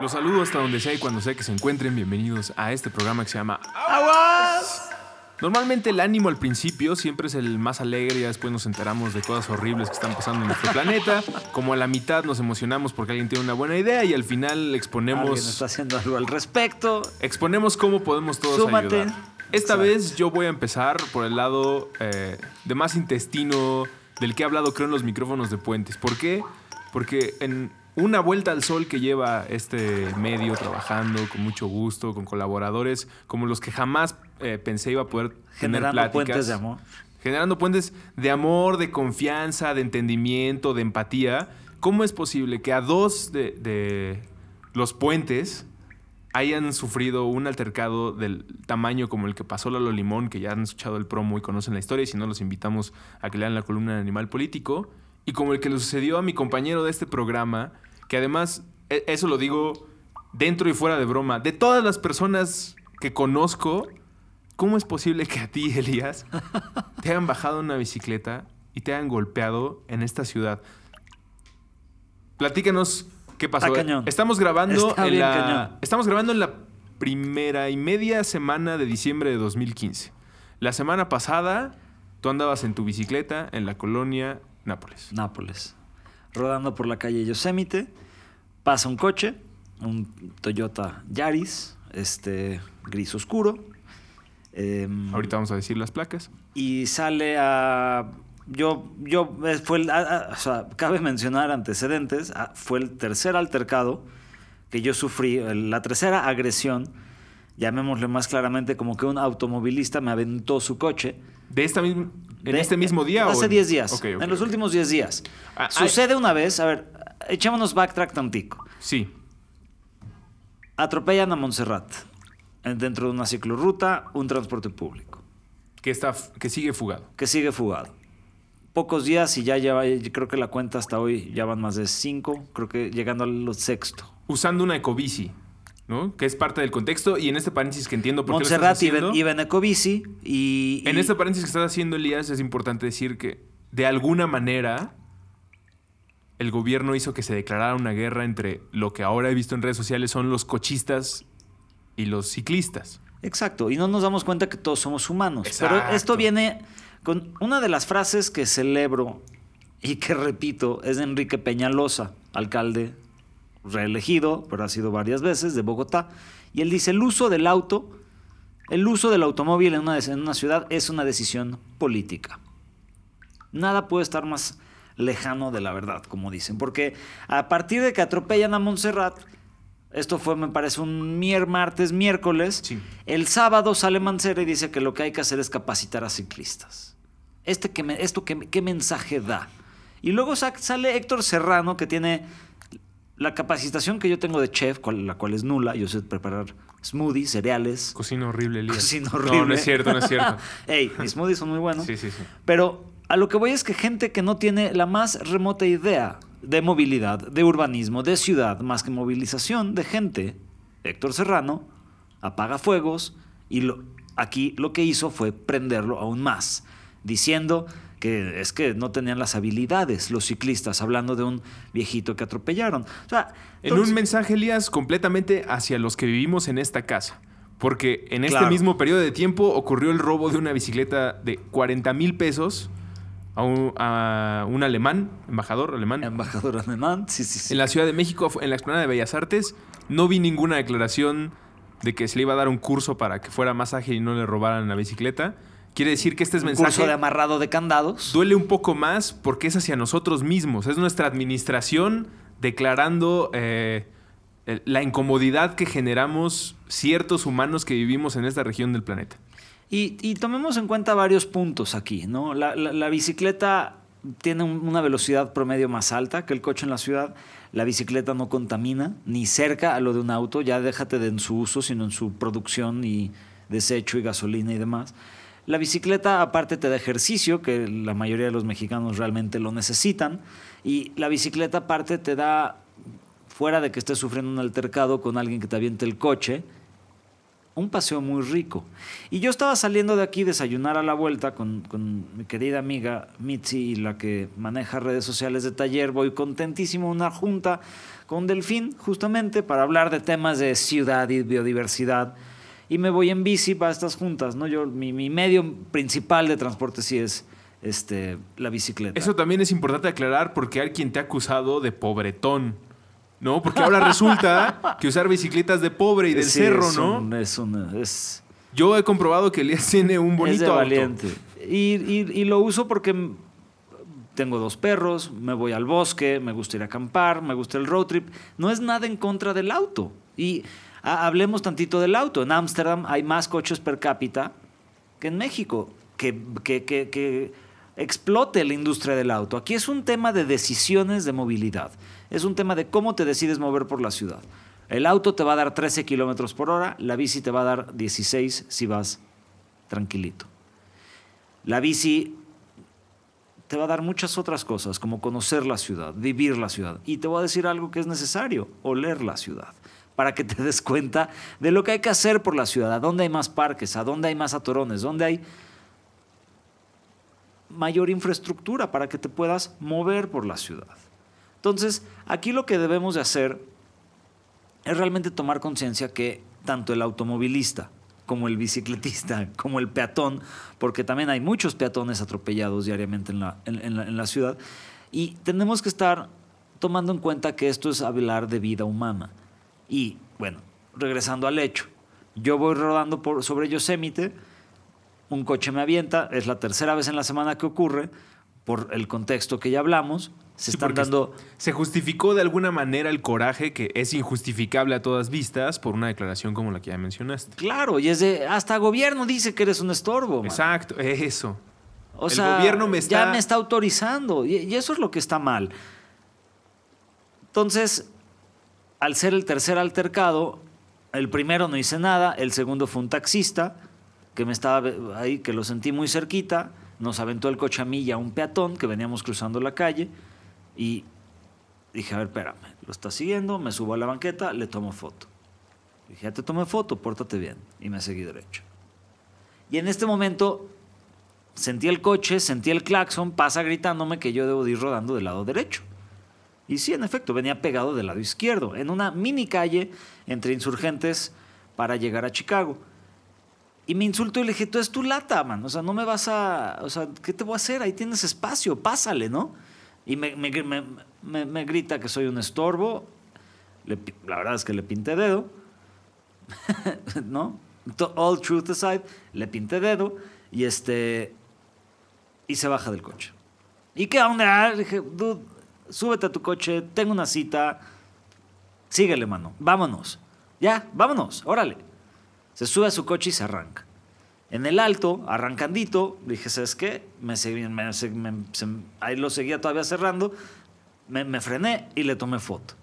Los saludo hasta donde sea y cuando sea que se encuentren. Bienvenidos a este programa que se llama ¡Aguas! Normalmente el ánimo al principio siempre es el más alegre y después nos enteramos de cosas horribles que están pasando en nuestro planeta. Como a la mitad nos emocionamos porque alguien tiene una buena idea y al final exponemos... Alguien está haciendo algo al respecto. Exponemos cómo podemos todos Súmate. ayudar. Esta vez yo voy a empezar por el lado eh, de más intestino del que he hablado creo en los micrófonos de Puentes. ¿Por qué? Porque en una vuelta al sol que lleva este medio trabajando con mucho gusto, con colaboradores como los que jamás eh, pensé iba a poder tener Generando pláticas. puentes de amor. Generando puentes de amor, de confianza, de entendimiento, de empatía. ¿Cómo es posible que a dos de, de los puentes hayan sufrido un altercado del tamaño como el que pasó Lalo Limón, que ya han escuchado el promo y conocen la historia, y si no los invitamos a que lean la columna de Animal Político, y como el que le sucedió a mi compañero de este programa, que además, e- eso lo digo dentro y fuera de broma, de todas las personas que conozco, ¿cómo es posible que a ti, Elías, te hayan bajado una bicicleta y te hayan golpeado en esta ciudad? Platícanos qué pasó. Cañón. Estamos grabando Está en bien la cañón. estamos grabando en la primera y media semana de diciembre de 2015. La semana pasada tú andabas en tu bicicleta en la colonia Nápoles. Nápoles. Rodando por la calle Yosemite, pasa un coche, un Toyota Yaris, este gris oscuro. em, Ahorita vamos a decir las placas. y sale a yo yo eh, fue el- o sea, cabe mencionar antecedentes fue el tercer altercado que yo sufrí la tercera agresión llamémosle más claramente como que un automovilista me aventó su coche De esta misma en de- este mismo día o hace en- 10 días en los últimos 10 días Ah, hay- sucede una vez a ver echémonos backtrack tantico Sí. atropellan a Montserrat en- dentro de una ciclorruta un transporte público Que está que sigue fugado. que sigue fugado. Pocos días y ya lleva, creo que la cuenta hasta hoy ya van más de cinco, creo que llegando al sexto. Usando una ecobici, ¿no? Que es parte del contexto y en este paréntesis que entiendo por qué lo estás Montserrat haciendo. en Ecobici y... En y- este paréntesis que estás haciendo, Elías, es importante decir que de alguna manera el gobierno hizo que se declarara una guerra entre lo que ahora he visto en redes sociales son los cochistas y los ciclistas. Exacto, y no nos damos cuenta que todos somos humanos. Pero esto viene con una de las frases que celebro y que repito es de Enrique Peñalosa, alcalde reelegido, pero ha sido varias veces, de Bogotá. Y él dice, el uso del auto, el uso del automóvil en una, en una ciudad es una decisión política. Nada puede estar más lejano de la verdad, como dicen, porque a partir de que atropellan a Montserrat, esto fue, me parece, un mier martes, miércoles, Sí. el sábado sale Mancera y dice que lo que hay que hacer es capacitar a ciclistas. Este que me- ¿Esto qué, qué mensaje da? Y luego sa- sale Héctor Serrano, que tiene la capacitación que yo tengo de chef, cual- la cual es nula. Yo sé preparar smoothies, cereales. Cocina horrible, Elías. Cocina No, no horrible. es cierto, no es cierto. Ey, mis smoothies son muy buenos. Sí, sí, sí. Pero a lo que voy es que gente que no tiene la más remota idea de movilidad, de urbanismo, de ciudad, más que movilización de gente, Héctor Serrano apaga fuegos y lo, aquí lo que hizo fue prenderlo aún más, diciendo que es que no tenían las habilidades los ciclistas, hablando de un viejito que atropellaron. O sea, En entonces- un mensaje, Elías, completamente hacia los que vivimos en esta casa. Porque en este Claro. mismo periodo de tiempo ocurrió el robo de una bicicleta de 40 mil pesos a un, a un alemán, embajador alemán, embajador alemán, sí, sí, sí. en la Ciudad de México, en la Explanada de Bellas Artes. No vi ninguna declaración de que se le iba a dar un curso para que fuera más ágil y no le robaran la bicicleta. Quiere decir que este es mensaje curso de amarrado de candados. duele un poco más porque es hacia nosotros mismos. Es nuestra administración declarando eh, la incomodidad que generamos ciertos humanos que vivimos en esta región del planeta. Y, y tomemos en cuenta varios puntos aquí, ¿no? La, la- la bicicleta tiene un- una velocidad promedio más alta que el coche en la ciudad. La bicicleta no contamina ni cerca a lo de un auto, ya déjate de en su uso, sino en su producción y desecho y gasolina y demás. La bicicleta aparte te da ejercicio, que la mayoría de los mexicanos realmente lo necesitan, y la bicicleta aparte te da, fuera de que estés sufriendo un altercado con alguien que te aviente el coche, un paseo muy rico. Y yo estaba saliendo de aquí desayunar a la vuelta con, mi querida amiga Mitzi, la que maneja redes sociales de taller. Voy contentísimo una junta con Delfín, justamente para hablar de temas de ciudad y biodiversidad. Y me voy en bici para estas juntas, ¿no? Yo, mi, mi medio principal de transporte sí es este, la bicicleta. Eso también es importante aclarar porque hay quien te ha acusado de pobretón. ¿No? Porque ahora resulta que usar bicicletas de pobre y del Sí, cerro, es ¿no? es un- es, Yo he comprobado que Elías tiene un bonito es de auto. valiente. Y, y- y lo uso porque tengo dos perros, me voy al bosque, me gusta ir a acampar, me gusta el road trip. No es nada en contra del auto. Y ha- hablemos tantito del auto. En Ámsterdam hay más coches per cápita que en México, que- que explote la industria del auto. Aquí es un tema de decisiones de movilidad. Es un tema de cómo te decides mover por la ciudad. El auto te va a dar 13 kilómetros por hora, la bici te va a dar 16 si vas tranquilito. La bici te va a dar muchas otras cosas, como conocer la ciudad, vivir la ciudad. Y te voy a decir algo que es necesario, oler la ciudad, para que te des cuenta de lo que hay que hacer por la ciudad, a dónde hay más parques, a dónde hay más atorones, dónde hay mayor infraestructura para que te puedas mover por la ciudad. Entonces, aquí lo que debemos de hacer es realmente tomar conciencia que tanto el automovilista como el bicicletista, como el peatón, porque también hay muchos peatones atropellados diariamente en la, en- la ciudad, y tenemos que estar tomando en cuenta que esto es hablar de vida humana. Y bueno, regresando al hecho, yo voy rodando por, sobre Yosemite, un coche me avienta, es la tercera vez en la semana que ocurre, por el contexto que ya hablamos, se Sí, están dando... Se justificó de alguna manera el coraje que es injustificable a todas vistas por una declaración como la que ya mencionaste. Claro, y es de, hasta gobierno dice que eres un estorbo. man. Exacto, eso. O El sea, gobierno me está- ya me está autorizando y, y eso es lo que está mal. Entonces, al ser el tercer altercado, el primero no hice nada, el segundo fue un taxista que me estaba ahí, que lo sentí muy cerquita, nos aventó el coche a mí y a un peatón que veníamos cruzando la calle y dije, a ver, espérame, lo está siguiendo, me subo a la banqueta, le tomo foto. Dije, ya te tomé foto, pórtate bien. Y me seguí derecho. Y en este momento sentí el coche, sentí el claxon, pasa gritándome que yo debo de ir rodando del lado derecho. Y sí, en efecto, venía pegado del lado izquierdo, en una mini calle entre insurgentes para llegar a Chicago. Y me insultó y le dije, tú es tu lata, man. O sea, no me vas a... O sea, ¿qué te voy a hacer? Ahí tienes espacio, pásale, ¿no? Y me, grita que soy un estorbo. La verdad es que le pinté dedo. ¿No? All truth aside, le pinté dedo y este... Y se baja del coche. ¿Y qué onda? Le dije, dude, súbete a tu coche, tengo una cita. Síguele, mano. Vámonos. Ya, vámonos, órale. Se sube a su coche y se arranca. En el alto, arrancandito, dije, ¿sabes qué? Me seguí- me- me- se- ahí lo seguía todavía cerrando. Me, me frené y le tomé foto.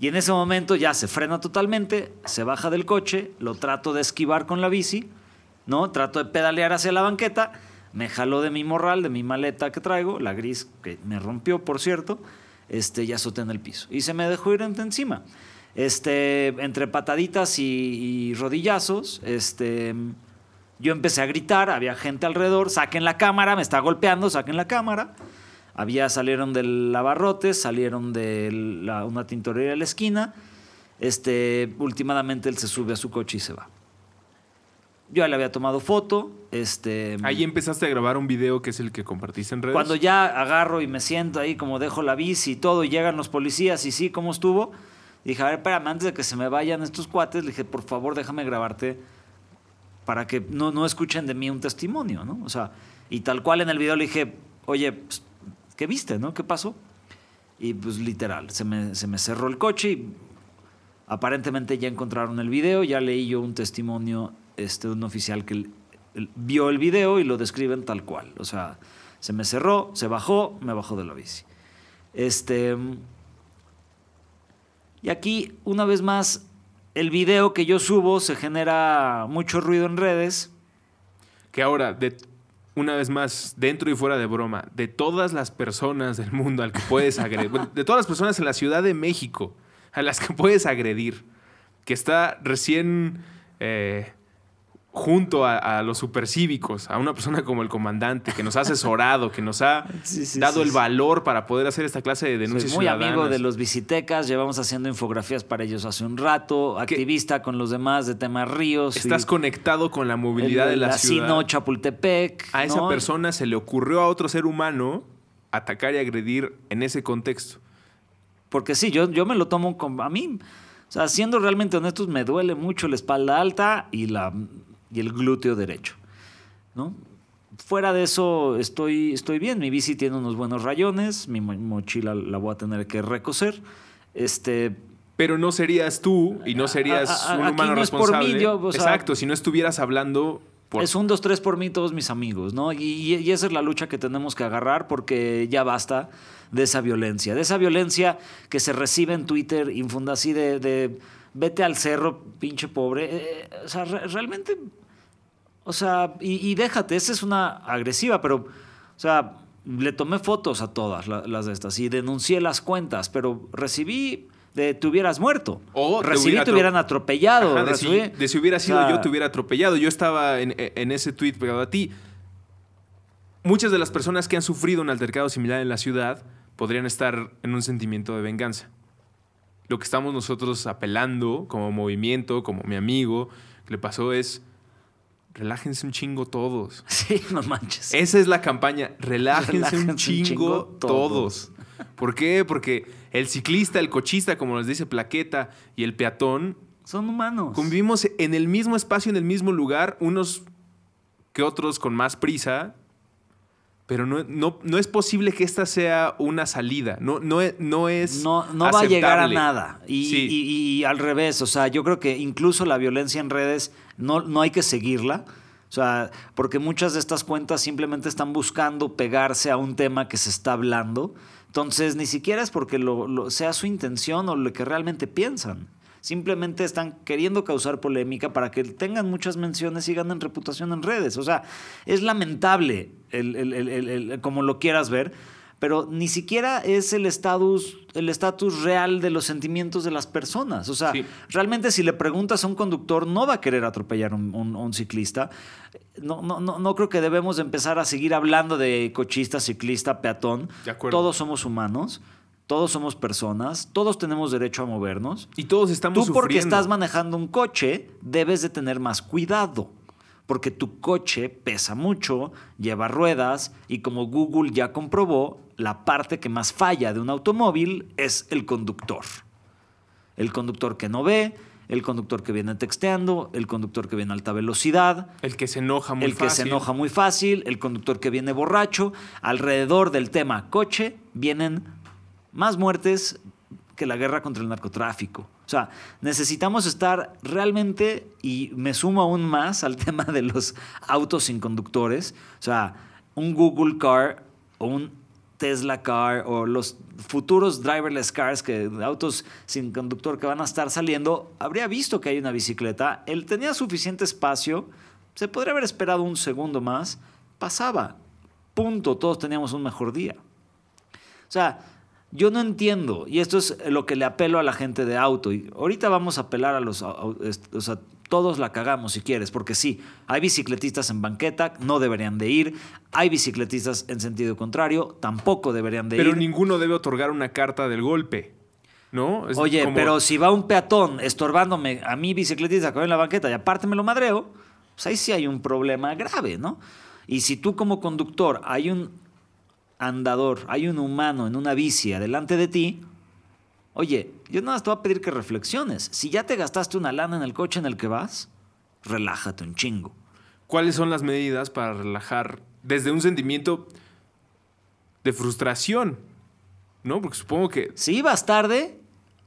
Y en ese momento ya se frena totalmente, se baja del coche, lo trato de esquivar con la bici, ¿no? Trato de pedalear hacia la banqueta, me jaló de mi morral, de mi maleta que traigo, la gris que me rompió, por cierto, este, y azoté en el piso. Y se me dejó ir en- encima. Este, entre pataditas y, rodillazos, este, yo empecé a gritar, había gente alrededor, saquen la cámara, me está golpeando, saquen la cámara. Había, salieron del lavarrote, salieron de la- una tintorería de la esquina. Este, últimamente él se sube a su coche y se va. Yo ya le había tomado foto. Este, Ahí empezaste a grabar un video que es el que compartiste en redes. cuando ya agarro y me siento ahí, como dejo la bici y todo, y llegan los policías y sí, ¿cómo estuvo? Dije, a ver, espérame, antes de que se me vayan estos cuates, le dije, por favor, déjame grabarte para que no, no escuchen de mí un testimonio, ¿no? O sea, y tal cual en el video le dije, oye, pues, ¿qué viste, no? ¿Qué pasó? Y pues literal, se me, se me cerró el coche y aparentemente ya encontraron el video, ya leí yo un testimonio este, un oficial que vio el video y lo describen tal cual. O sea, Se me cerró, se bajó, me bajó de la bici. Este. Y aquí, una vez más, el video que yo subo se genera mucho ruido en redes. Que ahora, una vez más, dentro y fuera de broma, de todas las personas del mundo al que puedes agredir, de todas las personas en la Ciudad de México a las que puedes agredir, que está recién eh, junto a, a los supercívicos, a una persona como el comandante, que nos ha asesorado, que nos ha Sí, sí, dado sí, el valor para poder hacer esta clase de denuncias Soy muy amigo de los visitecas, llevamos haciendo infografías para ellos hace un rato, activista con los demás de temas ríos. Estás conectado con la movilidad el- de la, la ciudad. Sino Chapultepec. A esa ¿no? persona se le ocurrió a otro ser humano atacar y agredir en ese contexto. Porque sí, yo, yo me lo tomo como. A mí, o sea, siendo realmente honestos, me duele mucho la espalda alta y, la, y el glúteo derecho. ¿No? Fuera de eso, estoy, estoy bien. Mi bici tiene unos buenos rayones. Mi mo- mochila la voy a tener que recoser. Este. Pero no serías tú y no serías a- a- un aquí humano no responsable. mí, yo, o sea- Exacto, si no estuvieras hablando por Es un, dos, tres por mí, todos mis amigos, ¿no? Y, y- y esa es la lucha que tenemos que agarrar porque ya basta de esa violencia. De esa violencia que se recibe en Twitter, infunda así de, de vete al cerro, pinche pobre. Eh, o sea, re- realmente. O sea, y, y déjate, esa es una agresiva, pero. O sea, le tomé fotos a todas la- las de estas y denuncié las cuentas, pero recibí de te hubieras muerto. O te recibí te hubieran atropellado. Ajá, de, si, de si hubiera sido o sea, yo, te hubiera atropellado. Yo estaba en, en ese tweet pegado a ti. Muchas de las personas que han sufrido un altercado similar en la ciudad podrían estar en un sentimiento de venganza. Lo que estamos nosotros apelando como movimiento, como mi amigo, que le pasó es, relájense un chingo todos. Sí, no manches. Esa es la campaña. Relájense, Relájense un un chingo, chingo todos. ¿Por qué? Porque el ciclista, el cochista, como nos dice Plaqueta, y el peatón, Son humanos. convivimos en el mismo espacio, en el mismo lugar, unos que otros con más prisa. Pero no, no, no es posible que esta sea una salida. No, no, es- no es. No, no va a llegar a nada. Y, Sí. y- y al revés, o sea, yo creo que incluso la violencia en redes no, no hay que seguirla. O sea, porque muchas de estas cuentas simplemente están buscando pegarse a un tema que se está hablando. Entonces, ni siquiera es porque lo, lo- sea su intención o lo que realmente piensan. Simplemente están queriendo causar polémica para que tengan muchas menciones y ganen reputación en redes. O sea, es lamentable el- el- el- como lo quieras ver, pero ni siquiera es el estatus el estatus real de los sentimientos de las personas. O sea, Sí. realmente si le preguntas a un conductor, no va a querer atropellar a un, un- un ciclista. No, no, no, no creo que debemos de empezar a seguir hablando de cochista, ciclista, peatón. De. Todos somos humanos, todos somos personas, todos tenemos derecho a movernos. Y todos estamos Tú porque estás manejando un coche, debes de tener más cuidado. Porque tu coche pesa mucho, lleva ruedas y como Google ya comprobó, la parte que más falla de un automóvil es el conductor. El conductor que no ve, el conductor que viene texteando, el conductor que viene a alta velocidad, El que se enoja muy el que se fácil. enoja muy fácil, el conductor que viene borracho. Alrededor del tema coche vienen más muertes que la guerra contra el narcotráfico. O sea, necesitamos estar realmente, y me sumo aún más al tema de los autos sin conductores, o sea, un Google Car o un Tesla Car o los futuros driverless cars, que autos sin conductor que van a estar saliendo, habría visto que hay una bicicleta, él tenía suficiente espacio, se podría haber esperado un segundo más, pasaba, punto, todos teníamos un mejor día. O sea, yo no entiendo, y esto es lo que le apelo a la gente de auto. Y ahorita vamos a apelar a los. O sea, todos la cagamos si quieres, porque sí, hay bicicletistas en banqueta, no deberían de ir. Hay bicicletistas en sentido contrario, tampoco deberían de Pero ir. ninguno debe otorgar una carta del golpe. ¿No? Es Oye, como- pero si va un peatón estorbándome a mi bicicletista que va en la banqueta y aparte me lo madreo, pues ahí sí hay un problema grave, ¿no? Y si tú como conductor hay un andador, hay un humano en una bici adelante de ti, oye, yo nada más te voy a pedir que reflexiones. Si ya te gastaste una lana en el coche en el que vas, relájate un chingo. ¿Cuáles son las medidas para relajar desde un sentimiento de frustración? ¿No? Porque supongo que Si vas tarde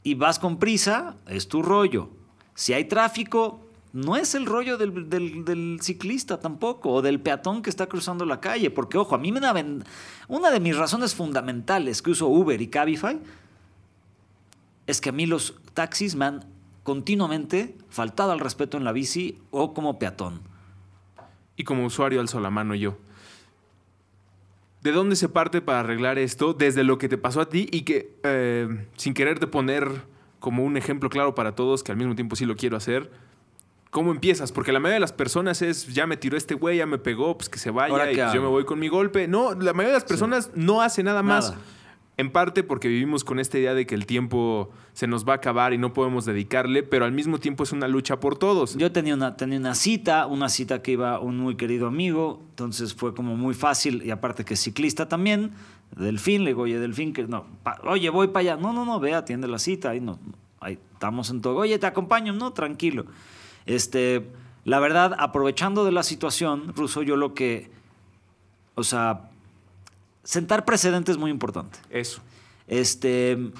y vas con prisa, es tu rollo. Si hay tráfico, no es el rollo del, del- ciclista tampoco, o del peatón que está cruzando la calle. Porque, ojo, a mí me da una de mis razones fundamentales que uso Uber y Cabify es que a mí los taxis me han continuamente faltado al respeto en la bici o como peatón. Y como usuario alzo la mano yo. ¿De dónde se parte para arreglar esto? Desde lo que te pasó a ti y que, eh, sin quererte poner como un ejemplo claro para todos, que al mismo tiempo sí lo quiero hacer, ¿cómo empiezas? Porque la mayoría de las personas es, ya me tiró este güey, ya me pegó, pues que se ¿Ahora vaya y pues yo me voy con mi golpe. No, la mayoría de las personas no hace nada más. En parte porque vivimos con esta idea de que el tiempo se nos va a acabar y no podemos dedicarle, pero al mismo tiempo es una lucha por todos. Yo tenía una, tenía una cita, una cita que iba un muy querido amigo, entonces fue como muy fácil, y aparte que es ciclista también, Delfín, le digo, oye, Delfín, que no, pa- oye, voy para allá, no, no, no, ve, atiende la cita, ahí no, ahí estamos en todo, oye, te acompaño, no, tranquilo. Este, la verdad, aprovechando de la situación, Ruso, yo lo que, o sea, sentar precedentes es muy importante. Eso. Este,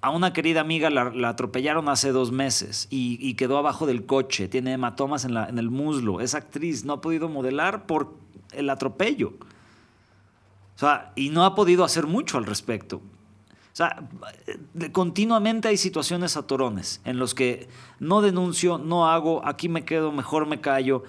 a una querida amiga la, la atropellaron hace dos meses y, y quedó abajo del coche. Tiene hematomas en, la, en el muslo. Es actriz, no ha podido modelar por el atropello. O sea, y no ha podido hacer mucho al respecto. O sea, continuamente hay situaciones atorones en los que no denuncio, no hago, aquí me quedo, mejor me callo.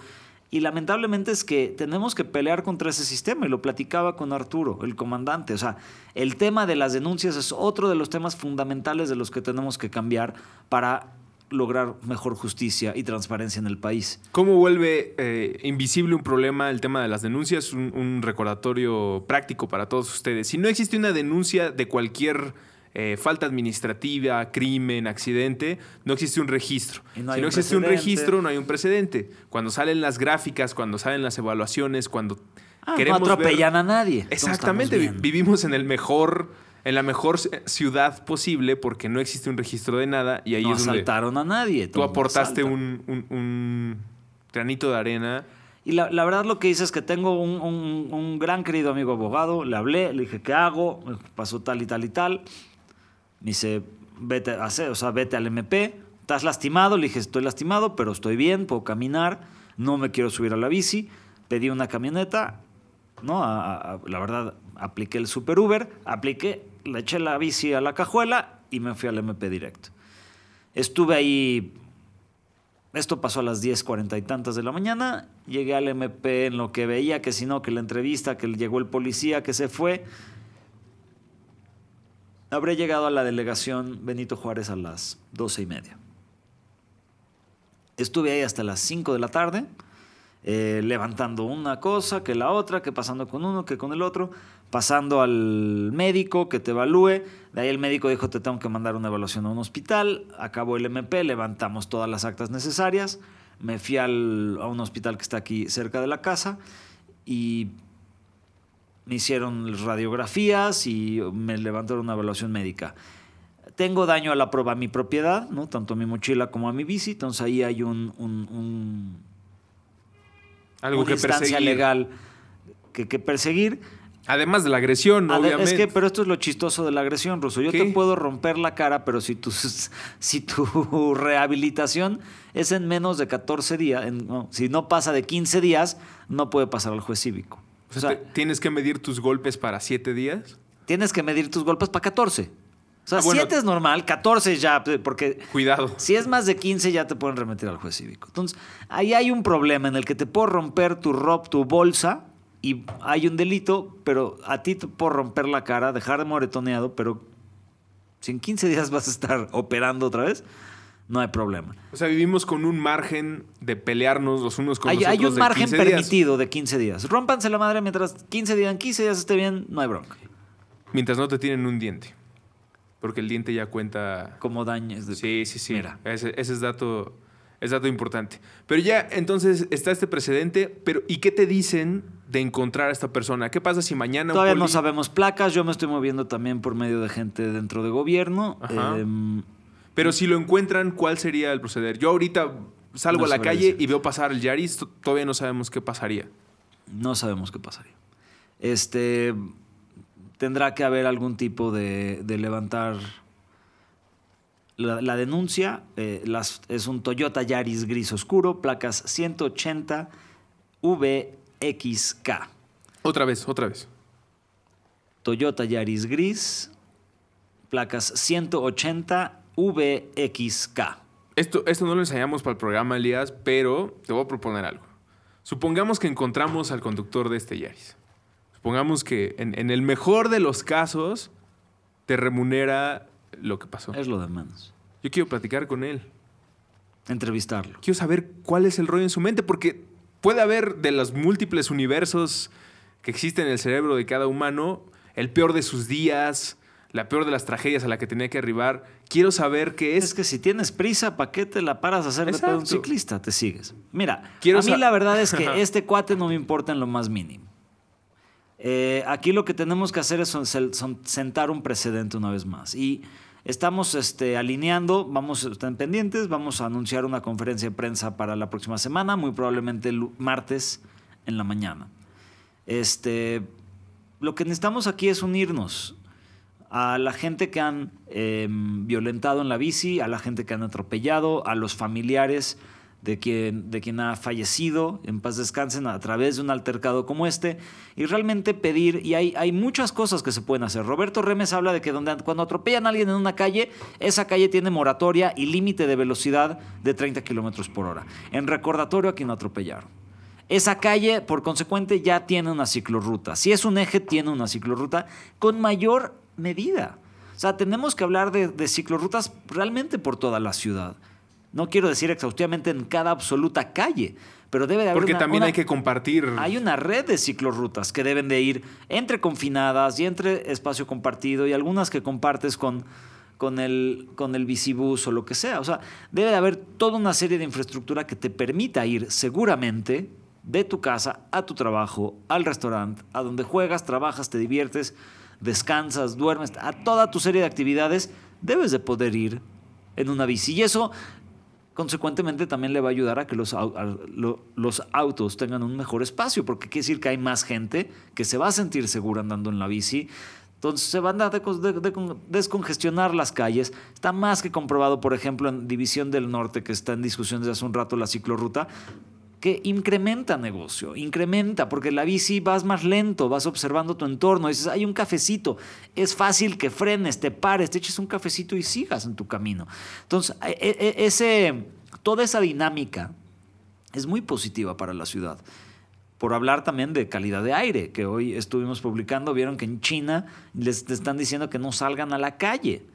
Y lamentablemente es que tenemos que pelear contra ese sistema, y lo platicaba con Arturo, el comandante. O sea, el tema de las denuncias es otro de los temas fundamentales de los que tenemos que cambiar para lograr mejor justicia y transparencia en el país. ¿Cómo vuelve eh, invisible un problema el tema de las denuncias? Un, un recordatorio práctico para todos ustedes. Si no existe una denuncia de cualquier eh, falta administrativa, crimen, accidente, no existe un registro. No si no un existe un registro, no hay un precedente. Cuando salen las gráficas, cuando salen las evaluaciones, cuando Ah, no queremos ver- atropellan a nadie. Exactamente, vivimos en el mejor, en la mejor ci- ciudad posible porque no existe un registro de nada y ahí no es donde asaltaron a nadie. tú aportaste un, un- un granito de arena. Y la, la verdad lo que hice es que tengo un, gran querido amigo abogado, le hablé, le dije, ¿qué hago? Pasó tal y tal y tal. Me dice, vete, a hacer, o sea, vete al MP, ¿estás lastimado? Le dije, estoy lastimado, pero estoy bien, puedo caminar, no me quiero subir a la bici. Pedí una camioneta, ¿no? A- a- a- la verdad, apliqué el Super Uber, apliqué, le eché la bici a la cajuela y me fui al MP directo. Estuve ahí esto pasó a las 10.40 y tantas de la mañana. Llegué al MP en lo que veía, que si no, que la entrevista, que llegó el policía, que se fue. Habré llegado a la delegación Benito Juárez a las 12 y media. Estuve ahí hasta las 5 de la tarde, eh, levantando una cosa, que la otra, que pasando con uno, que con el otro, pasando al médico que te evalúe. De ahí el médico dijo, te tengo que mandar una evaluación a un hospital. Acabó el MP, levantamos todas las actas necesarias. Me fui al- a un hospital que está aquí cerca de la casa y me hicieron radiografías y me levantaron una evaluación médica. Tengo daño a, la, pro- a mi propiedad, ¿no? tanto a mi mochila como a mi bici, entonces ahí hay un, un- un- Algo una que instancia perseguir. legal que, que perseguir. Además de la agresión, Ade- obviamente. Es que, pero esto es lo chistoso de la agresión, Ruso. Yo ¿Qué? te puedo romper la cara, pero si tu, si tu rehabilitación es en menos de 14 días, en- no, si no pasa de 15 días, no puede pasar al juez cívico. O sea, tienes que medir tus golpes para siete días. tienes que medir tus golpes para 14. O sea, Ah, bueno. 7 es normal, 14 ya, porque Cuidado. si es más de 15 ya te pueden remitir al juez cívico. Entonces, ahí hay un problema en el que te puedo romper tu ropa, tu bolsa y hay un delito, pero a ti te puedo romper la cara, dejar de moretoneado, pero si en 15 días vas a estar operando otra vez, no hay problema. O sea, vivimos con un margen de pelearnos los unos con Hay, los hay otros. un de margen 15 días. permitido de 15 días. Rómpanse la madre mientras 15 días, en 15 días esté bien, no hay bronca. Mientras no te tienen un diente. Porque el diente ya cuenta. Como daños. de- Sí, sí, sí. Mira. Ese, ese es dato. Es dato importante. Pero ya, entonces, está este precedente. Pero, ¿y qué te dicen de encontrar a esta persona? ¿Qué pasa si mañana un Todavía no sabemos placas, yo me estoy moviendo también por medio de gente dentro de gobierno. Ajá. Em, Pero si lo encuentran, ¿cuál sería el proceder? Yo ahorita salgo No a la calle y veo pasar el Yaris. Todavía no sabemos qué pasaría. no sabemos qué pasaría. Este tendrá que haber algún tipo de, de levantar la, la denuncia eh, las- es un Toyota Yaris gris oscuro, placas 180 VXK. Otra vez, otra vez. Toyota Yaris gris, placas 180 VXK. Esto, esto no lo ensayamos para el programa, Elías, pero te voy a proponer algo. Supongamos que encontramos al conductor de este Yaris. Supongamos que en, en el mejor de los casos te remunera lo que pasó. Es lo de menos. Yo quiero platicar con él. Entrevistarlo. Quiero saber cuál es el rollo en su mente, porque puede haber de los múltiples universos que existen en el cerebro de cada humano, el peor de sus días, la peor de las tragedias a la que tenía que arribar. Quiero saber qué Es es. que si tienes prisa, ¿para qué te la paras a hacer de un ciclista? Te sigues. Mira, Quiero a mí la verdad es que este cuate no me importa en lo más mínimo. Eh, aquí lo que tenemos que hacer es sentar un precedente una vez más. Y estamos este, alineando, vamos, estén pendientes, vamos a anunciar una conferencia de prensa para la próxima semana, muy probablemente martes en la mañana. Este, lo que necesitamos aquí es unirnos a la gente que han eh, violentado en la bici, a la gente que han atropellado, a los familiares de quien, de quien ha fallecido, en paz descansen, a través de un altercado como este, y realmente pedir, y hay, hay muchas cosas que se pueden hacer. Roberto Remes habla de que cuando atropellan a alguien en una calle, esa calle tiene moratoria y límite de velocidad de 30 kilómetros por hora, en recordatorio a quien atropellaron. Esa calle, por consecuente, ya tiene una ciclorruta. Si es un eje, tiene una ciclorruta con mayor medida. O sea, tenemos que hablar de, de ciclorrutas realmente por toda la ciudad. No quiero decir exhaustivamente en cada absoluta calle, pero debe de haber Porque una- también una- hay que compartir. hay una red de ciclorrutas que deben de ir entre confinadas y entre espacio compartido y algunas que compartes con, con, el, con el bicibús o lo que sea. O sea, debe de haber toda una serie de infraestructura que te permita ir seguramente de tu casa a tu trabajo, al restaurante, a donde juegas, trabajas, te diviertes, descansas, duermes, a toda tu serie de actividades, debes de poder ir en una bici. Y eso consecuentemente también le va a ayudar a que los, autos tengan un mejor espacio, porque quiere decir que hay más gente que se va a sentir segura andando en la bici. Entonces se van a descongestionar las calles. Está más que comprobado, por ejemplo, en División del Norte, que está en discusión desde hace un rato la ciclorruta, que incrementa negocio, incrementa, porque la bici vas más lento, vas observando tu entorno, dices, hay un cafecito, es fácil que frenes, te pares, te eches un cafecito y sigas en tu camino. Entonces, e- e- ese, toda esa dinámica es muy positiva para la ciudad. Por hablar también de calidad de aire, que hoy estuvimos publicando, vieron que en China les están diciendo que no salgan a la calle,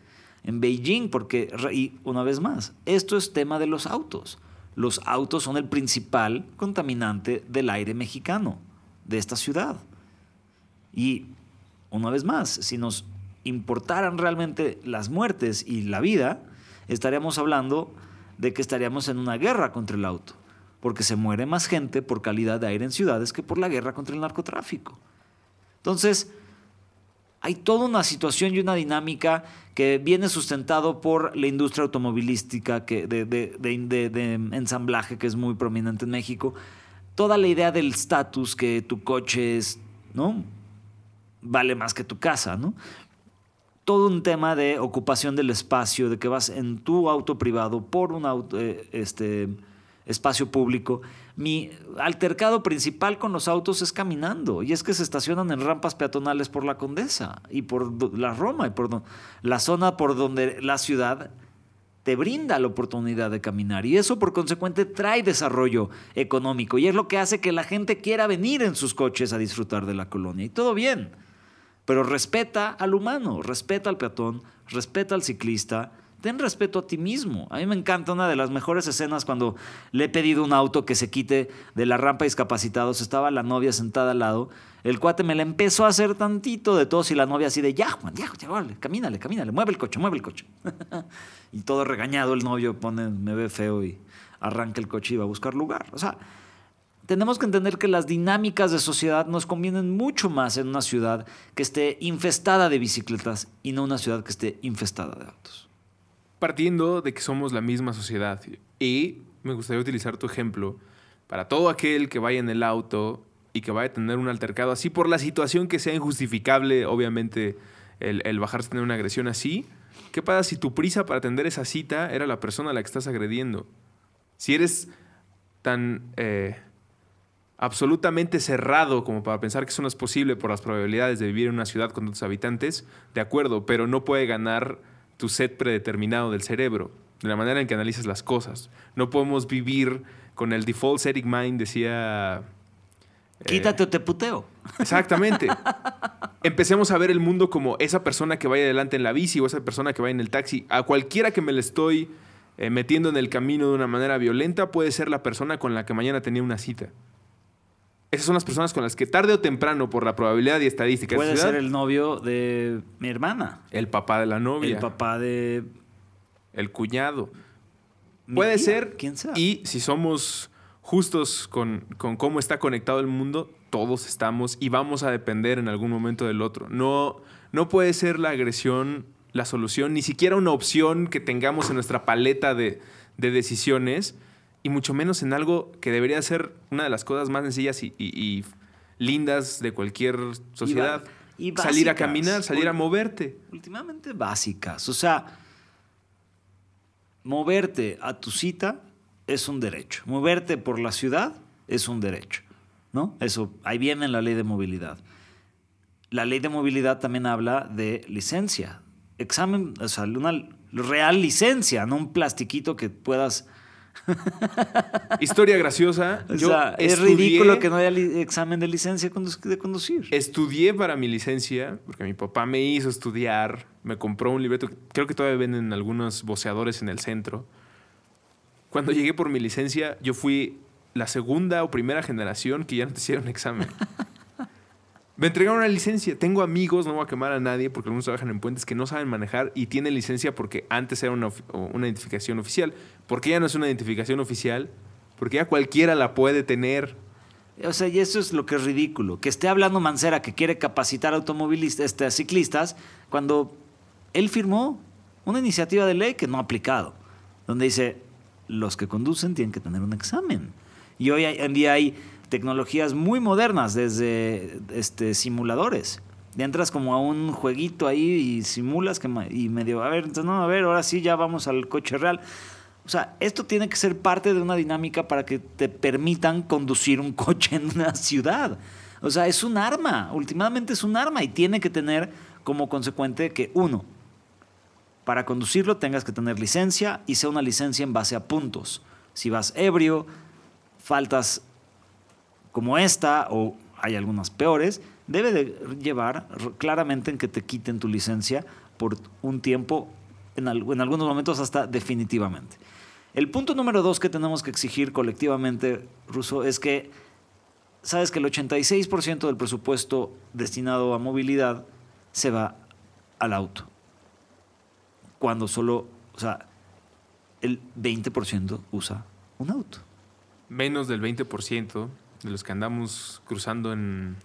en Beijing, porque, y una vez más, esto es tema de los autos. Los autos son el principal contaminante del aire mexicano, de esta ciudad. Y una vez más, si nos importaran realmente las muertes y la vida, estaríamos hablando de que estaríamos en una guerra contra el auto, porque se muere más gente por calidad de aire en ciudades que por la guerra contra el narcotráfico. Entonces, hay toda una situación y una dinámica que viene sustentado por la industria automovilística que, de, ensamblaje que es muy prominente en México. Toda la idea del estatus que tu coche es, ¿no? Vale más que tu casa, ¿no? Todo un tema de ocupación del espacio, de que vas en tu auto privado por un auto, eh, este, espacio público. Mi altercado principal con los autos es caminando, y es que se estacionan en rampas peatonales por la Condesa y por la Roma y por la zona por donde la ciudad te brinda la oportunidad de caminar y eso por consecuente trae desarrollo económico y es lo que hace que la gente quiera venir en sus coches a disfrutar de la colonia y todo bien, pero respeta al humano, respeta al peatón, respeta al ciclista, ten respeto a ti mismo. A mí me encanta una de las mejores escenas cuando le he pedido un auto que se quite de la rampa discapacitados, estaba la novia sentada al lado, el cuate me la empezó a hacer tantito de tos y la novia así de, ya Juan, ya, ya, vale, camínale, camínale, mueve el coche, mueve el coche. y todo regañado el novio pone, me ve feo y arranca el coche y va a buscar lugar. O sea, tenemos que entender que las dinámicas de sociedad nos convienen mucho más en una ciudad que esté infestada de bicicletas y no una ciudad que esté infestada de autos. Partiendo de que somos la misma sociedad. Y me gustaría utilizar tu ejemplo para todo aquel que vaya en el auto y que vaya a tener un altercado así por la situación que sea injustificable, obviamente, el, el bajarse a tener una agresión así. ¿Qué pasa si tu prisa para atender esa cita era la persona a la que estás agrediendo? Si eres tan eh, absolutamente cerrado como para pensar que eso no es posible por las probabilidades de vivir en una ciudad con tantos habitantes, de acuerdo, pero no puede ganar tu set predeterminado del cerebro, de la manera en que analizas las cosas. No podemos vivir con el default setting mind, decía... eh, Quítate o te puteo. Exactamente. Empecemos a ver el mundo como esa persona que vaya adelante en la bici o esa persona que vaya en el taxi. A cualquiera que me le estoy eh, metiendo en el camino de una manera violenta puede ser la persona con la que mañana tenía una cita. Esas son las personas con las que tarde o temprano, por la probabilidad y estadística de Puede ciudad, ser el novio de mi hermana. el papá de la novia, El papá de el cuñado. Puede tía, ser. Quien sea. Y si somos justos con, con cómo está conectado el mundo, todos estamos y vamos a depender en algún momento del otro. No, no puede ser la agresión la solución, ni siquiera una opción que tengamos en nuestra paleta de, de decisiones, y mucho menos en algo que debería ser una de las cosas más sencillas y, y- y lindas de cualquier sociedad. y salir a caminar, salir a moverte. últimamente básicas. O sea, moverte a tu cita es un derecho. Moverte por la ciudad es un derecho. ¿No? Eso, ahí viene la ley de movilidad. La ley de movilidad también habla de licencia. Examen, o sea, una real licencia, no un plastiquito que puedas. Historia graciosa. O yo sea, es estudié- ridículo que no haya examen de licencia de conducir. Estudié para mi licencia, porque mi papá me hizo estudiar, me compró un libreto, creo que todavía venden algunos voceadores en el centro. Cuando llegué por mi licencia, yo fui la segunda o primera generación que ya no te hicieron examen. Me entregaron una licencia. Tengo amigos, no voy a quemar a nadie porque algunos trabajan en puentes que no saben manejar y tienen licencia porque antes era una identificación oficial. Porque ya no es una identificación oficial? Porque ya cualquiera la puede tener. O sea, y eso es lo que es ridículo. Que esté hablando Mancera que quiere capacitar automovilistas, este, ciclistas, cuando él firmó una iniciativa de ley que no ha aplicado, donde dice, los que conducen tienen que tener un examen. Y hoy en día hay tecnologías muy modernas, desde este, simuladores. Y entras como a un jueguito ahí y simulas que y medio, a ver, entonces no, a ver, ahora sí ya vamos al coche real. O sea, esto tiene que ser parte de una dinámica para que te permitan conducir un coche en una ciudad. O sea, es un arma, últimamente es un arma y tiene que tener como consecuente que uno, para conducirlo tengas que tener licencia y sea una licencia en base a puntos. Si vas ebrio, faltas como esta o hay algunas peores, debe de llevar claramente en que te quiten tu licencia por un tiempo, en, en algunos momentos hasta definitivamente. El punto número dos que tenemos que exigir colectivamente, Russo, es que, sabes que el 86% del presupuesto destinado a movilidad se va al auto cuando solo, o sea, el 20% usa un auto. Menos del 20% de los que andamos cruzando en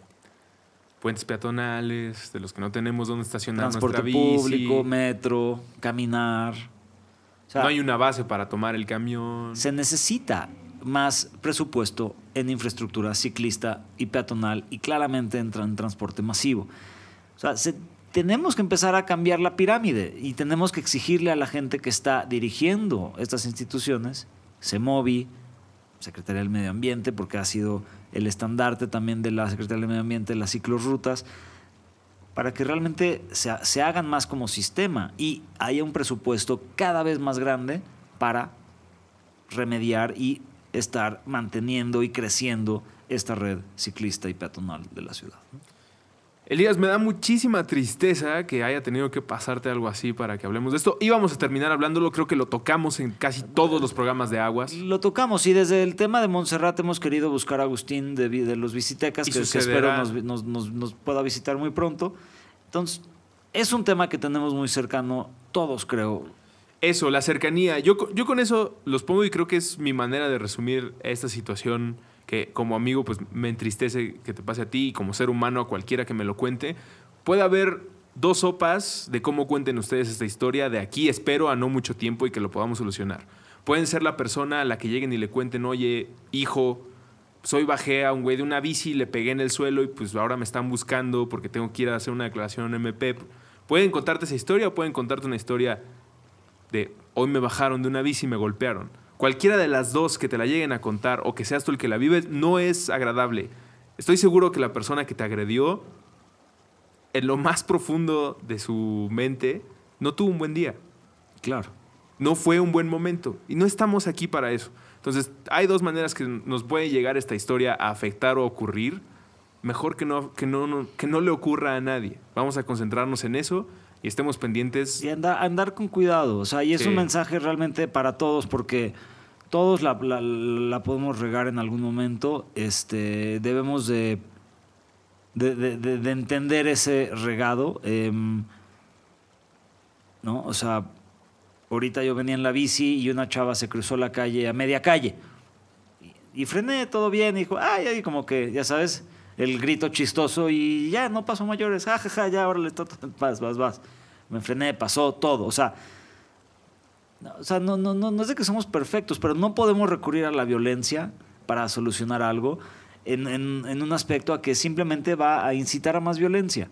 puentes peatonales, de los que no tenemos dónde estacionar Transporte nuestra bici. público, metro, caminar. Sea, no hay una base para tomar el camión. se necesita más presupuesto en infraestructura ciclista y peatonal y claramente en, tran- transporte masivo. O sea, se- tenemos que empezar a cambiar la pirámide y tenemos que exigirle a la gente que está dirigiendo estas instituciones, CEMOVI, Secretaría del Medio Ambiente, porque ha sido el estandarte también de la Secretaría del Medio Ambiente, las ciclorrutas, para que realmente se, se hagan más como sistema y haya un presupuesto cada vez más grande para remediar y estar manteniendo y creciendo esta red ciclista y peatonal de la ciudad. Elías, me da muchísima tristeza que haya tenido que pasarte algo así para que hablemos de esto. Íbamos a terminar hablándolo, creo que lo tocamos en casi todos los programas de aguas. Lo tocamos y desde el tema de Montserrat hemos querido buscar a Agustín de, de los Visitecas, que, que espero nos, nos- nos- nos pueda visitar muy pronto. Entonces, es un tema que tenemos muy cercano, todos creo. Eso, la cercanía. Yo, yo con eso los pongo y creo que es mi manera de resumir esta situación que como amigo pues me entristece que te pase a ti y como ser humano a cualquiera que me lo cuente. Puede haber dos sopas de cómo cuenten ustedes esta historia de aquí espero a no mucho tiempo y que lo podamos solucionar. Pueden ser la persona a la que lleguen y le cuenten, oye, hijo, soy bajé a un güey de una bici, le pegué en el suelo y pues ahora me están buscando porque tengo que ir a hacer una declaración MP Pueden contarte esa historia o pueden contarte una historia de hoy me bajaron de una bici y me golpearon. Cualquiera de las dos que te la lleguen a contar o que seas tú el que la vives no es agradable. Estoy seguro que la persona que te agredió, en lo más profundo de su mente, no tuvo un buen día. Claro. No fue un buen momento. Y no estamos aquí para eso. Entonces, hay dos maneras que nos puede llegar esta historia a afectar o ocurrir. Mejor que no, que no, no- que no le ocurra a nadie. Vamos a concentrarnos en eso y estemos pendientes. Y andar, andar con cuidado. O sea, y es Sí. un mensaje realmente para todos, porque todos la, la- la podemos regar en algún momento. Este, debemos de, de, de- de- de entender ese regado. em, ¿No? O sea, ahorita yo venía en la bici y una chava se cruzó la calle a media calle. Y, y frené todo bien. Y dijo, ay, ay, como que, ya sabes, el grito chistoso y ya, no pasó mayores. Ja, ja, ja, ya, órale, vas, vas, vas. Me frené, pasó todo. O sea, o sea, no, no, no, no es de que somos perfectos, pero no podemos recurrir a la violencia para solucionar algo en, un aspecto a que simplemente va a incitar a más violencia.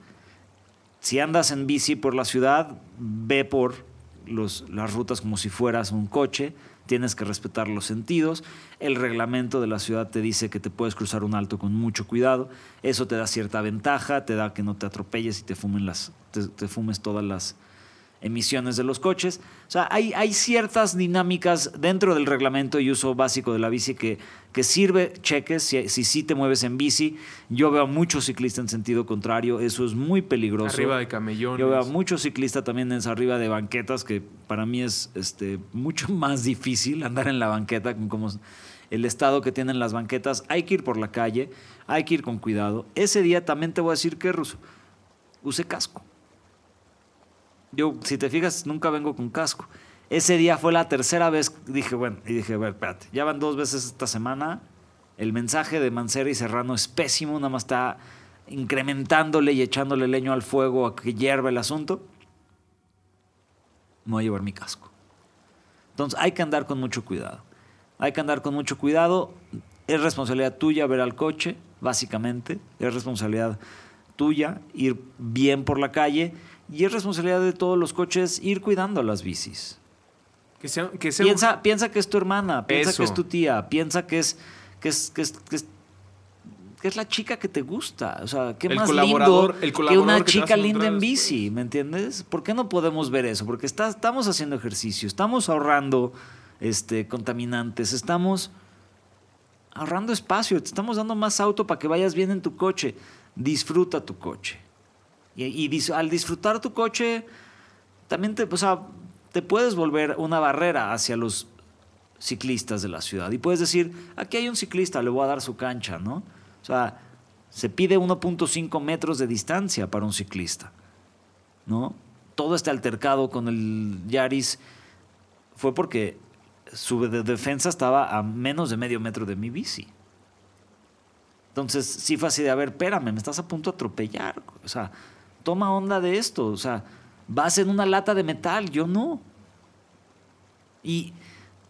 Si andas en bici por la ciudad, ve por las rutas como si fueras un coche, tienes que respetar los sentidos. El reglamento de la ciudad te dice que te puedes cruzar un alto con mucho cuidado. Eso te da cierta ventaja, te da que no te atropelles y te, fumen las, te fumes todas las emisiones de los coches. O sea, hay, hay ciertas dinámicas dentro del reglamento y uso básico de la bici que, que sirve cheques si, si sí te mueves en bici. Yo veo a muchos ciclistas en sentido contrario, eso es muy peligroso. Arriba de camellones. Yo veo a muchos ciclistas también en arriba de banquetas, que para mí es este, mucho más difícil andar en la banqueta, con como el estado que tienen las banquetas. Hay que ir por la calle, hay que ir con cuidado. Ese día también te voy a decir que, Ruso, use casco. Yo, si te fijas, nunca vengo con casco. Ese día fue la tercera vez, dije, bueno, y dije, a ver, espérate, ya van dos veces esta semana. El mensaje de Mancera y Serrano es pésimo, nada más está incrementándole y echándole leño al fuego a que hierva el asunto. No voy a llevar mi casco. Entonces hay que andar con mucho cuidado. Hay que andar con mucho cuidado. Es responsabilidad tuya ver al coche, básicamente. Es responsabilidad tuya ir bien por la calle. Y es responsabilidad de todos los coches ir cuidando a las bicis. Que sea, que sea Piensa, piensa que es tu hermana, piensa Eso. que es tu tía, piensa que es, que es, que es, que es, que es la chica que te gusta. O sea, qué El más lindo el que una que chica linda en después. bici, ¿me entiendes? ¿Por qué no podemos ver eso? Porque está- estamos haciendo ejercicio, estamos ahorrando este, contaminantes, estamos ahorrando espacio, te estamos dando más auto para que vayas bien en tu coche. Disfruta tu coche. Y, al disfrutar tu coche, también te, te puedes volver una barrera hacia los ciclistas de la ciudad. Y puedes decir, aquí hay un ciclista, le voy a dar su cancha, ¿no? O sea, se pide 1.5 metros de distancia para un ciclista, ¿no? Todo este altercado con el Yaris fue porque su de- defensa estaba a menos de medio metro de mi bici. Entonces, sí fue así de, a ver, espérame, me estás a punto de atropellar. O sea, toma onda de esto. O sea, vas en una lata de metal, yo no. Y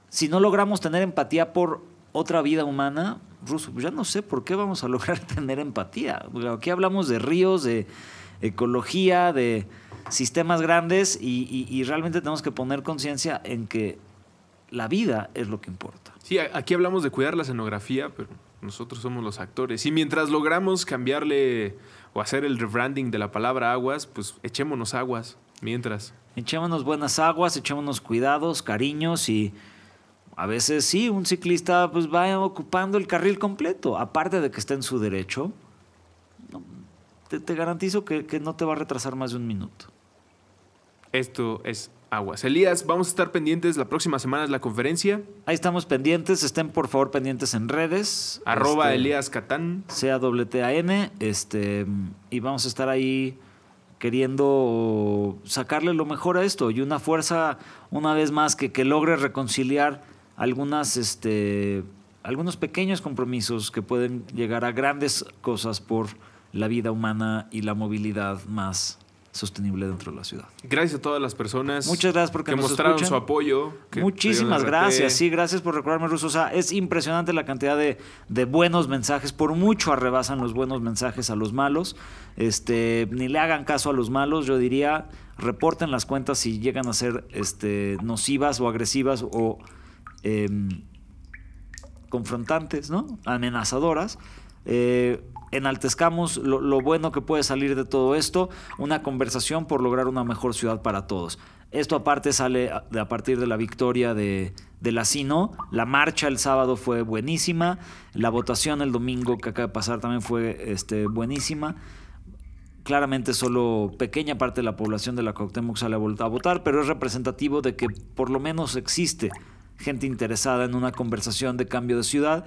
si no logramos tener empatía por otra vida humana, Ruso, pues ya no sé por qué vamos a lograr tener empatía. Aquí hablamos de ríos, de ecología, de sistemas grandes y, y- realmente tenemos que poner conciencia en que la vida es lo que importa. Sí, aquí hablamos de cuidar la escenografía, pero nosotros somos los actores. Y mientras logramos cambiarle o hacer el rebranding de la palabra aguas, pues echémonos aguas mientras. Echémonos buenas aguas, echémonos cuidados, cariños y a veces sí, un ciclista pues va ocupando el carril completo, aparte de que está en su derecho. no, te, te garantizo que, que no te va a retrasar más de un minuto. Esto es aguas. Elías, vamos a estar pendientes. La próxima semana es la conferencia. Ahí estamos pendientes, estén por favor pendientes en redes. Arroba este, Elías Catán. sea WTAN, este, y vamos a estar ahí queriendo sacarle lo mejor a esto y una fuerza una vez más que, que logre reconciliar algunas este algunos pequeños compromisos que pueden llegar a grandes cosas por la vida humana y la movilidad más sostenible dentro de la ciudad. Gracias a todas las personas Muchas gracias porque que nos mostraron escuchan. su apoyo. que Muchísimas gracias, sí, gracias por recordarme, Ruso. O sea, es impresionante la cantidad de, de buenos mensajes. Por mucho arrebasan los buenos mensajes a los malos. Este, ni le hagan caso a los malos. Yo diría, reporten las cuentas si llegan a ser este, nocivas o agresivas o em, confrontantes, ¿no? Amenazadoras. Eh, enaltezcamos lo, bueno que puede salir de todo esto, una conversación por lograr una mejor ciudad para todos. Esto aparte sale a, partir de la victoria de, la Sino. La marcha el sábado fue buenísima. La votación el domingo que acaba de pasar también fue este, buenísima. Claramente solo pequeña parte de la población de la Cuauhtémoc sale a votar, pero es representativo de que por lo menos existe gente interesada en una conversación de cambio de ciudad.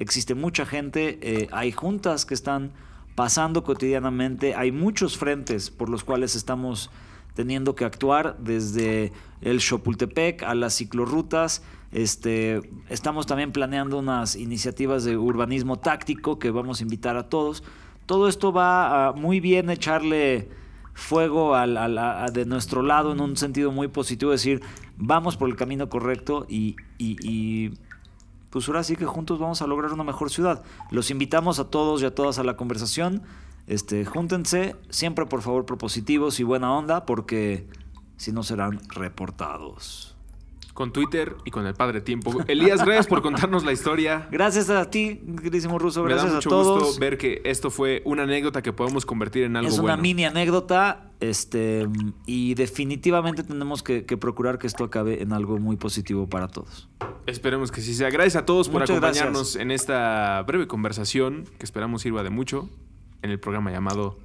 Existe mucha gente, eh, hay juntas que están pasando cotidianamente, hay muchos frentes por los cuales estamos teniendo que actuar desde el Chapultepec a las ciclorrutas. Este, estamos también planeando unas iniciativas de urbanismo táctico que vamos a invitar a todos. Todo esto va a muy bien echarle fuego al- de nuestro lado en un sentido muy positivo, decir, vamos por el camino correcto y, pues ahora sí que juntos vamos a lograr una mejor ciudad. Los invitamos a todos y a todas a la conversación. Este, júntense, siempre por favor propositivos y buena onda, porque si no serán reportados. Con Twitter y con el Padre Tiempo. Elías, gracias por contarnos la historia. Gracias a ti, queridísimo Ruso, Me da gracias a mucho todos. gusto ver que esto fue una anécdota que podemos convertir en algo es una bueno. mini anécdota este, y definitivamente tenemos que, que procurar que esto acabe en algo muy positivo para todos. Esperemos que sí sea. Gracias a todos por acompañarnos en esta breve conversación que esperamos sirva de mucho en el programa llamado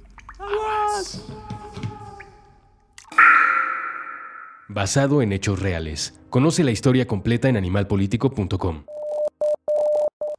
Basado en hechos reales. Conoce la historia completa en animalpolitico.com.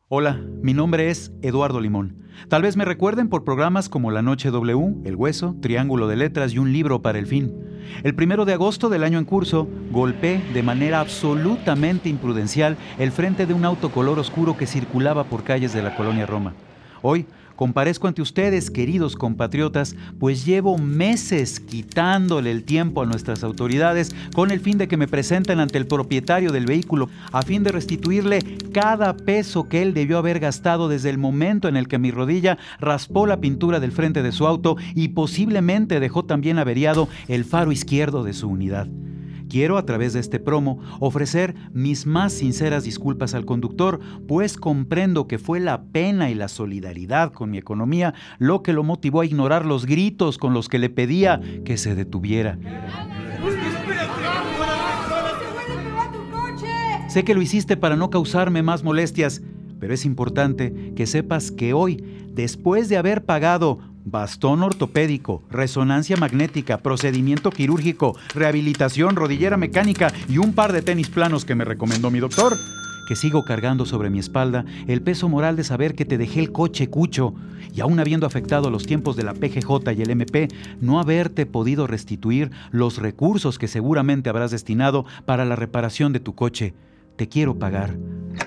Hola, mi nombre es Eduardo Limón. Tal vez me recuerden por programas como La Noche W, El Hueso, Triángulo de Letras y Un Libro para el Fin. El primero de agosto del año en curso, golpeé de manera absolutamente imprudencial el frente de un auto color oscuro que circulaba por calles de la colonia Roma. Hoy comparezco ante ustedes, queridos compatriotas, pues llevo meses quitándole el tiempo a nuestras autoridades con el fin de que me presenten ante el propietario del vehículo, a fin de restituirle cada peso que él debió haber gastado desde el momento en el que mi rodilla raspó la pintura del frente de su auto y posiblemente dejó también averiado el faro izquierdo de su unidad. Quiero a través de este promo ofrecer mis más sinceras disculpas al conductor, pues comprendo que fue la pena y la solidaridad con mi economía lo que lo motivó a ignorar los gritos con los que le pedía que se detuviera. Sé que lo hiciste para no causarme más molestias, pero es importante que sepas que hoy, después de haber pagado bastón ortopédico, resonancia magnética, procedimiento quirúrgico, rehabilitación, rodillera mecánica y un par de tenis planos que me recomendó mi doctor, que sigo cargando sobre mi espalda el peso moral de saber que te dejé el coche cucho y aún habiendo afectado los tiempos de la PGJ y el MP, no haberte podido restituir los recursos que seguramente habrás destinado para la reparación de tu coche. Te quiero pagar.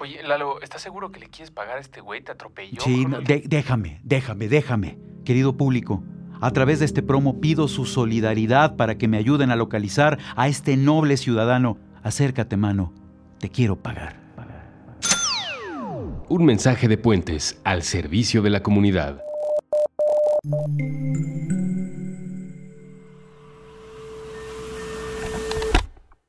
Oye, Lalo, ¿estás seguro que le quieres pagar a este güey? ¿Te atropelló? Sí, no, de- déjame, déjame, déjame. Querido público, a través de este promo pido su solidaridad para que me ayuden a localizar a este noble ciudadano. Acércate, mano. Te quiero pagar. Un mensaje de puentes al servicio de la comunidad.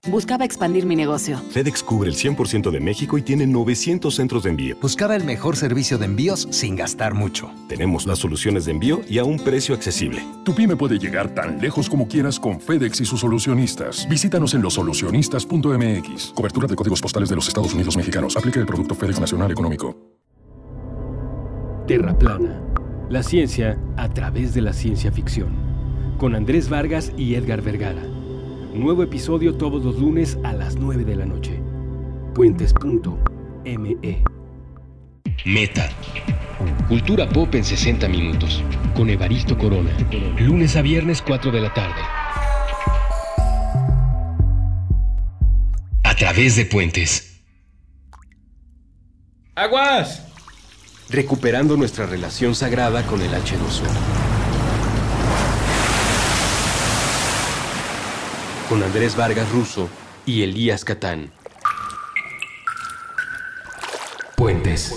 Buscaba expandir mi negocio. FedEx cubre el 100% de México y tiene 900 centros de envío. Buscaba el mejor servicio de envíos sin gastar mucho. Tenemos las soluciones de envío y a un precio accesible. Tu pyme puede llegar tan lejos como quieras con FedEx y sus solucionistas. Visítanos en losolucionistas.mx. Cobertura de códigos postales de los Estados Unidos mexicanos. Aplica el producto FedEx Nacional Económico. Terra Plana. La ciencia a través de la ciencia ficción. Con Andrés Vargas y Edgar Vergara. Nuevo episodio todos los lunes a las 9 de la noche. Puentes.me. Meta. Cultura pop en 60 minutos. Con Evaristo Corona. Lunes a viernes 4 de la tarde. A través de puentes. ¡Aguas! Recuperando nuestra relación sagrada con el H2O. Con Andrés Vargas Russo y Elías Catán. Puentes.